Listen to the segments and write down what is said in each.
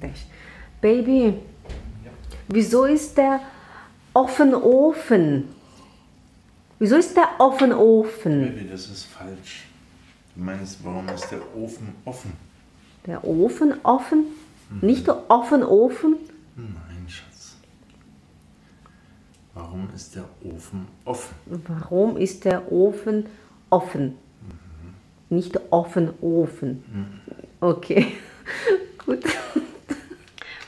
Test. Baby, wieso ist der Offenofen? Wieso ist der Offenofen? Baby, das ist falsch. Du meinst, warum ist der Ofen offen? Der Ofen offen? Nicht der Offenofen? Nein, Schatz. Warum ist der Ofen offen? Warum ist der Ofen offen? Nicht der Offenofen. Ok. Gut.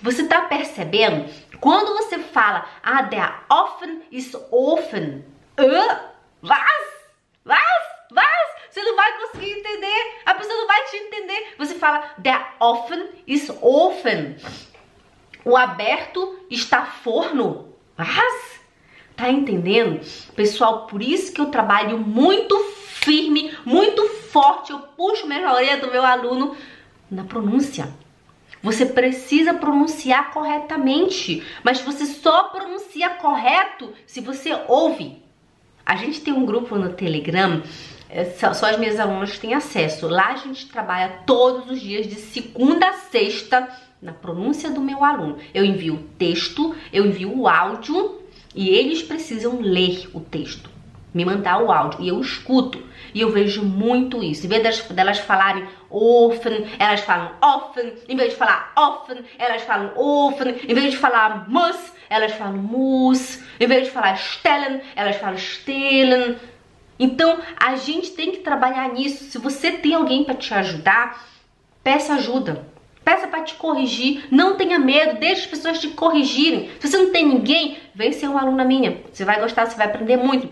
Você tá percebendo? Quando você fala, ah, der Ofen ist offen. Hã? Was? Was? Was? Você não vai conseguir entender. A pessoa não vai te entender. Você fala, der Ofen ist offen. O aberto está forno. Was? Tá entendendo? Pessoal, por isso que eu trabalho muito firme, muito forte. Eu puxo minha orelha do meu aluno na pronúncia. Você precisa pronunciar corretamente, mas você só pronuncia correto se você ouve. A gente tem um grupo no Telegram, é, só as minhas alunas têm acesso. Lá a gente trabalha todos os dias de segunda a sexta na pronúncia do meu aluno. Eu envio o texto, eu envio o áudio e eles precisam ler o texto, me mandar o áudio e eu escuto. E eu vejo muito isso. Em vez delas, delas falarem offen, elas falam offen. Em vez de falar offen, elas falam offen. Em vez de falar muss, elas falam muss. Em vez de falar stellen, elas falam stellen. Então, a gente tem que trabalhar nisso. Se você tem alguém para te ajudar, peça ajuda. Peça para te corrigir, não tenha medo, deixe as pessoas te corrigirem. Se você não tem ninguém, vem ser uma aluna minha. Você vai gostar, você vai aprender muito.